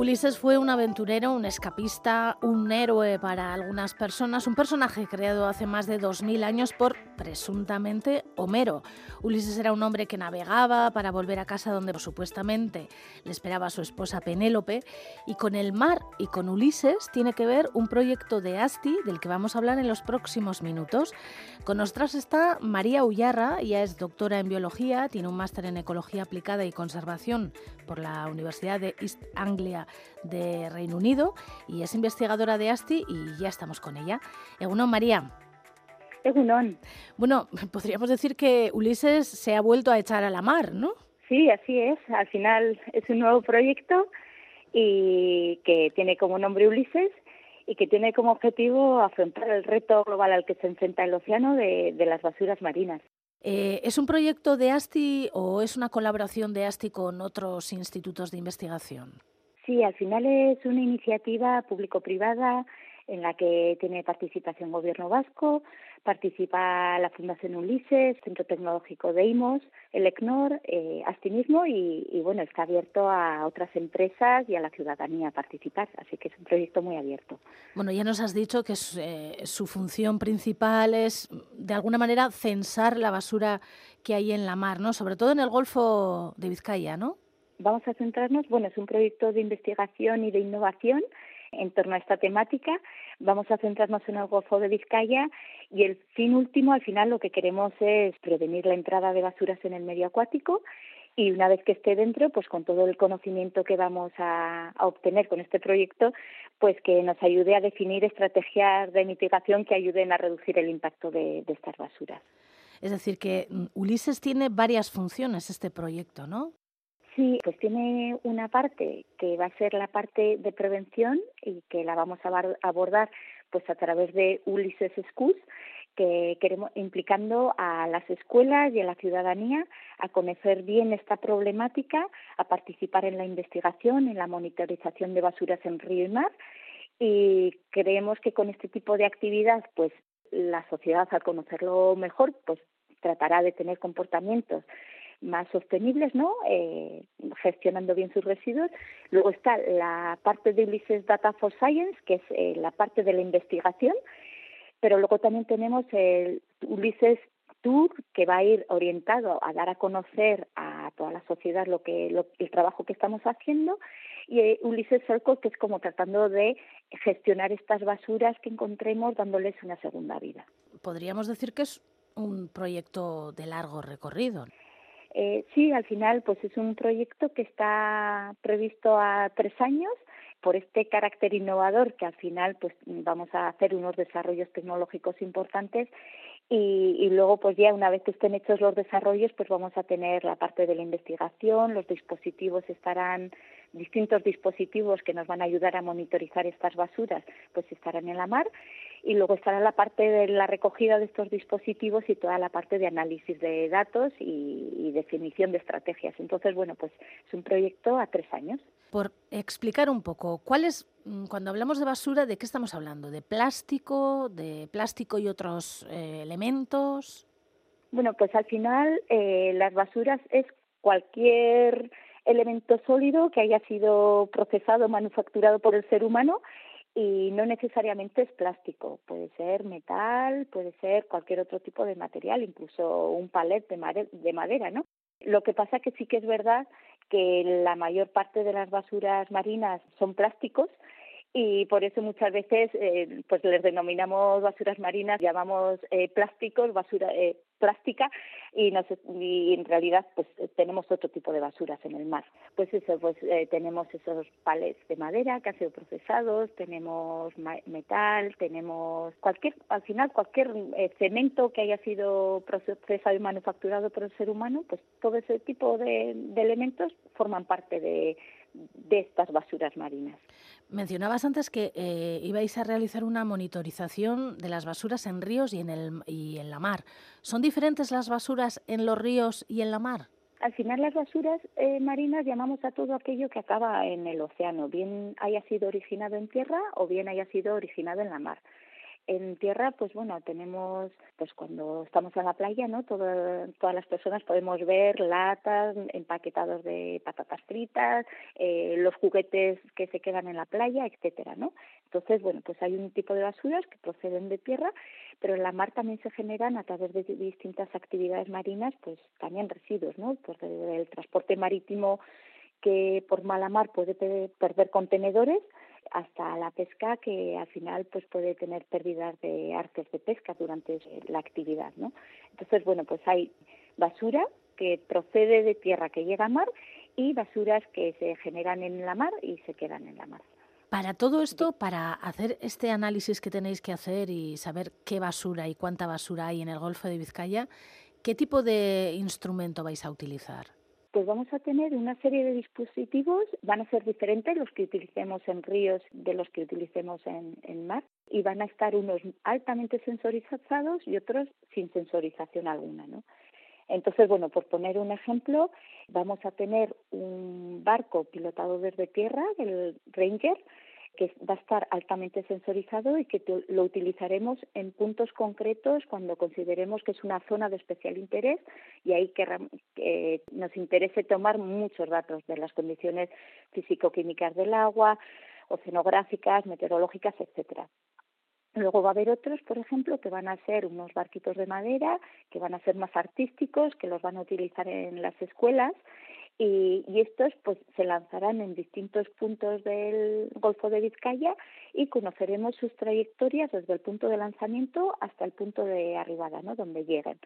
Ulises fue un aventurero, un escapista, un héroe para algunas personas, un personaje creado hace más de 2000 años por presuntamente Homero. Ulises era un hombre que navegaba para volver a casa donde supuestamente le esperaba su esposa Penélope y con el mar y con Ulises tiene que ver un proyecto de ASTI del que vamos a hablar en los próximos minutos. Con nosotros está María Ullarra, ella es doctora en biología, tiene un máster en ecología aplicada y conservación por la Universidad de East Anglia de Reino Unido y es investigadora de ASTI y ya estamos con ella. Egunon, María. Egunon. Bueno, podríamos decir que Ulises se ha vuelto a echar a la mar, ¿no? Sí, así es. Al final es un nuevo proyecto y que tiene como nombre Ulises y que tiene como objetivo afrontar el reto global al que se enfrenta el océano de, de las basuras marinas. Eh, ¿Es un proyecto de ASTI o es una colaboración de ASTI con otros institutos de investigación? Sí, al final es una iniciativa público-privada en la que tiene participación Gobierno Vasco, participa la Fundación Ulises, Centro Tecnológico de IMOS, el ECNOR, eh, Astimismo y, y, bueno, está abierto a otras empresas y a la ciudadanía a participar, así que es un proyecto muy abierto. Bueno, ya nos has dicho que eh, su función principal es, de alguna manera, censar la basura que hay en la mar, ¿no? Sobre todo en el Golfo de Vizcaya, ¿no? Vamos a centrarnos, bueno, es un proyecto de investigación y de innovación en torno a esta temática. Vamos a centrarnos en el Golfo de Vizcaya y el fin último, al final, lo que queremos es prevenir la entrada de basuras en el medio acuático y una vez que esté dentro, pues con todo el conocimiento que vamos a, obtener con este proyecto, pues que nos ayude a definir estrategias de mitigación que ayuden a reducir el impacto de, de estas basuras. Es decir, que mm, Ulises tiene varias funciones este proyecto, ¿no? Sí, pues tiene una parte que va a ser la parte de prevención y que la vamos a abordar pues a través de Ulises Schools, que queremos implicando a las escuelas y a la ciudadanía a conocer bien esta problemática, a participar en la investigación, en la monitorización de basuras en río y mar. Y creemos que con este tipo de actividad pues la sociedad al conocerlo mejor pues tratará de tener comportamientos más sostenibles, ¿no? Eh, gestionando bien sus residuos. Luego está la parte de Ulises Data for Science, que es eh, la parte de la investigación, pero luego también tenemos el Ulises Tour, que va a ir orientado a dar a conocer a toda la sociedad lo que lo, el trabajo que estamos haciendo, y eh, Ulises Circle, que es como tratando de gestionar estas basuras que encontremos, dándoles una segunda vida. Podríamos decir que es un proyecto de largo recorrido. Eh, sí, al final, pues es un proyecto que está previsto a tres años por este carácter innovador que al final pues vamos a hacer unos desarrollos tecnológicos importantes y, y, luego pues ya una vez que estén hechos los desarrollos pues vamos a tener la parte de la investigación, los dispositivos estarán distintos dispositivos que nos van a ayudar a monitorizar estas basuras pues estarán en la mar y luego estará la parte de la recogida de estos dispositivos y toda la parte de análisis de datos y, y definición de estrategias. Entonces, bueno, pues es un proyecto a tres años. Por explicar un poco, ¿cuál es, mm, cuando hablamos de basura, de qué estamos hablando? ¿De plástico, de plástico y otros eh, elementos? Bueno, pues al final eh, las basuras es cualquier elemento sólido que haya sido procesado, manufacturado por el ser humano y no necesariamente es plástico, puede ser metal, puede ser cualquier otro tipo de material, incluso un palet de madera, de madera ¿no? Lo que pasa que sí que es verdad que la mayor parte de las basuras marinas son plásticos y por eso muchas veces eh, pues les denominamos basuras marinas, llamamos eh, plásticos, basura eh, plástica y, nos, y en realidad pues tenemos otro tipo de basuras en el mar. Pues eso, pues eh, tenemos esos palets de madera que han sido procesados, tenemos metal, tenemos cualquier, al final cualquier eh, cemento que haya sido procesado y manufacturado por el ser humano, pues todo ese tipo de, elementos forman parte de estas basuras marinas. Mencionabas antes que eh, ibais a realizar una monitorización de las basuras en ríos y en, el, y en la mar. ¿Son diferentes las basuras en los ríos y en la mar? Al final las basuras eh, marinas llamamos a todo aquello que acaba en el océano, bien haya sido originado en tierra o bien haya sido originado en la mar. En tierra, pues bueno, tenemos, pues cuando estamos en la playa, ¿no? todas las personas podemos ver latas, empaquetados de patatas fritas, eh, los juguetes que se quedan en la playa, etcétera, ¿no? Entonces, bueno, pues hay un tipo de basuras que proceden de tierra, pero en la mar también se generan a través de distintas actividades marinas, pues también residuos, ¿no? Por el transporte marítimo que por mala mar puede perder contenedores, hasta la pesca que al final pues puede tener pérdidas de artes de pesca durante la actividad, ¿no? Entonces, bueno, pues hay basura que procede de tierra que llega a mar y basuras que se generan en la mar y se quedan en la mar. Para todo esto, para hacer este análisis que tenéis que hacer y saber qué basura y cuánta basura hay en el Golfo de Vizcaya, ¿qué tipo de instrumento vais a utilizar? Pues vamos a tener una serie de dispositivos, van a ser diferentes los que utilicemos en ríos de los que utilicemos en, en mar y van a estar unos altamente sensorizados y otros sin sensorización alguna, ¿no? Entonces, bueno, por poner un ejemplo, vamos a tener un barco pilotado desde tierra, el Ranger, que va a estar altamente sensorizado y que lo utilizaremos en puntos concretos cuando consideremos que es una zona de especial interés y ahí que, nos interese tomar muchos datos de las condiciones físico-químicas del agua, oceanográficas, meteorológicas, etcétera. Luego va a haber otros, por ejemplo, que van a ser unos barquitos de madera, que van a ser más artísticos, que los van a utilizar en las escuelas y, estos pues se lanzarán en distintos puntos del Golfo de Vizcaya y conoceremos sus trayectorias desde el punto de lanzamiento hasta el punto de arribada, ¿no? Donde lleguen.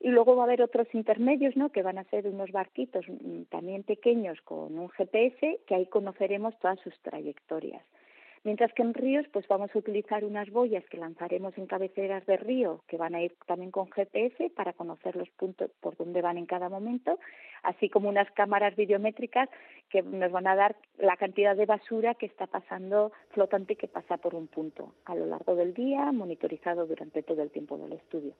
Y luego va a haber otros intermedios, ¿no? Que van a ser unos barquitos mm, también pequeños con un GPS que ahí conoceremos todas sus trayectorias. Mientras que en ríos, pues vamos a utilizar unas boyas que lanzaremos en cabeceras de río, que van a ir también con GPS para conocer los puntos por donde van en cada momento, así como unas cámaras videométricas que nos van a dar la cantidad de basura que está pasando flotante que pasa por un punto a lo largo del día, monitorizado durante todo el tiempo del estudio.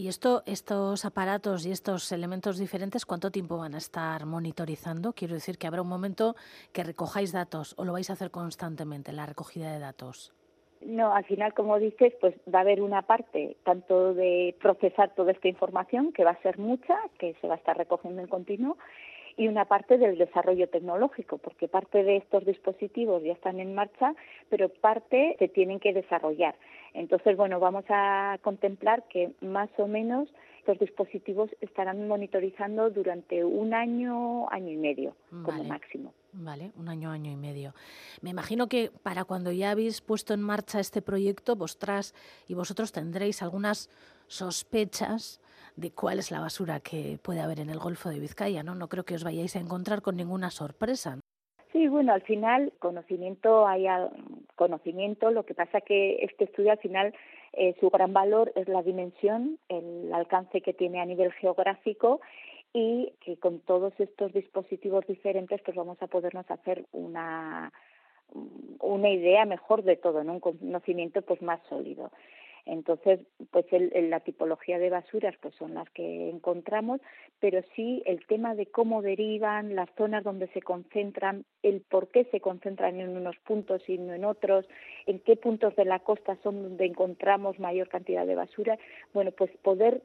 ¿Y esto, estos aparatos y estos elementos diferentes, cuánto tiempo van a estar monitorizando? Quiero decir que habrá un momento que recojáis datos o lo vais a hacer constantemente, la recogida de datos. No, al final, como dices, pues va a haber una parte tanto de procesar toda esta información, que va a ser mucha, que se va a estar recogiendo en continuo, y una parte del desarrollo tecnológico, porque parte de estos dispositivos ya están en marcha, pero parte se tienen que desarrollar. Entonces, bueno, vamos a contemplar que más o menos estos dispositivos estarán monitorizando durante un año, año y medio, como máximo. Vale, un año, año y medio. Me imagino que para cuando ya habéis puesto en marcha este proyecto, vosotras y vosotros tendréis algunas sospechas de cuál es la basura que puede haber en el Golfo de Vizcaya, ¿no? No creo que os vayáis a encontrar con ninguna sorpresa. Sí, bueno, al final conocimiento hay conocimiento, lo que pasa que este estudio al final eh, su gran valor es la dimensión, el alcance que tiene a nivel geográfico y que con todos estos dispositivos diferentes pues vamos a podernos hacer una una idea mejor de todo, ¿no? un conocimiento pues más sólido. Entonces, pues el, la tipología de basuras pues son las que encontramos, pero sí el tema de cómo derivan, las zonas donde se concentran, el por qué se concentran en unos puntos y no en otros, en qué puntos de la costa son donde encontramos mayor cantidad de basura, bueno, pues poder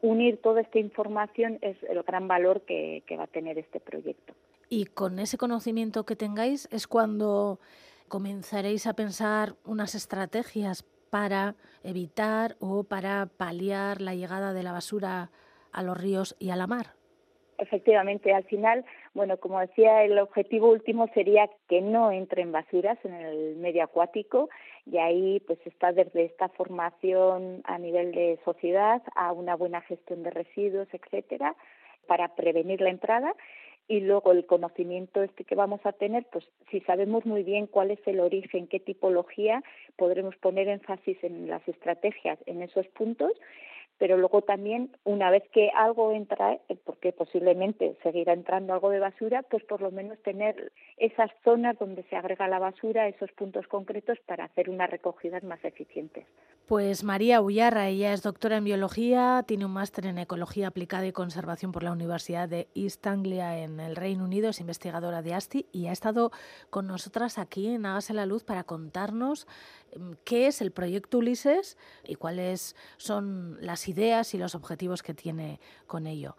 unir toda esta información es el gran valor que, que va a tener este proyecto. Y con ese conocimiento que tengáis es cuando comenzaréis a pensar unas estrategias para evitar o para paliar la llegada de la basura a los ríos y a la mar. Efectivamente, al final, bueno, como decía, el objetivo último sería que no entren basuras en el medio acuático y ahí pues está desde esta formación a nivel de sociedad a una buena gestión de residuos, etcétera, para prevenir la entrada y luego el conocimiento este que vamos a tener, pues si sabemos muy bien cuál es el origen, qué tipología, podremos poner énfasis en las estrategias en esos puntos, pero luego también una vez que algo entra, eh, porque posiblemente seguirá entrando algo de basura, pues por lo menos tener esas zonas donde se agrega la basura, esos puntos concretos para hacer unas recogidas más eficientes. Pues María Ullarra, ella es doctora en biología, tiene un máster en ecología aplicada y conservación por la Universidad de East Anglia en el Reino Unido, es investigadora de ASTI y ha estado con nosotras aquí en Hágase la Luz para contarnos mm, qué es el proyecto Ulises y cuáles son ideas y los objetivos que tiene con ello.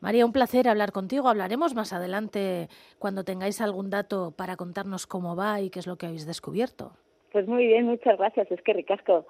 María, un placer hablar contigo. Hablaremos más adelante cuando tengáis algún dato para contarnos cómo va y qué es lo que habéis descubierto. Pues muy bien, muchas gracias. Es que ricasco.